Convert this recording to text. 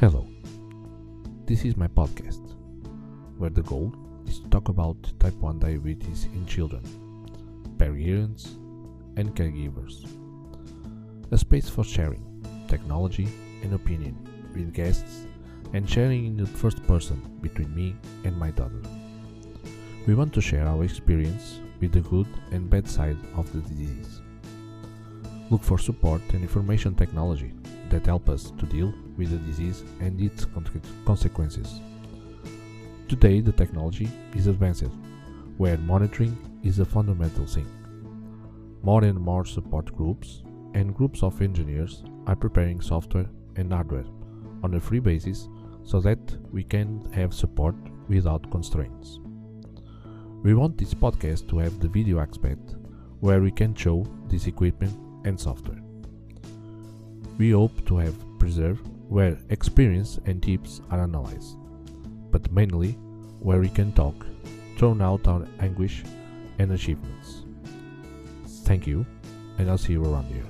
Hello, this is my podcast, where the goal is to talk about type 1 diabetes in children, parents, and caregivers. A space for sharing technology and opinion with guests and sharing in the first person between me and my daughter. We want to share our experience with the good and bad side of the disease. Look for support and information technology that help us to deal with the disease and its consequences. Today, the technology is advanced, where monitoring is a fundamental thing. More and more support groups and groups of engineers are preparing software and hardware on a free basis so that we can have support without constraints. We want this podcast to have the video aspect where we can show this equipment and software. We hope to have preserved where experience and tips are analyzed, but mainly where we can talk, thrown out our anguish and achievements. Thank you, and I'll see you around here.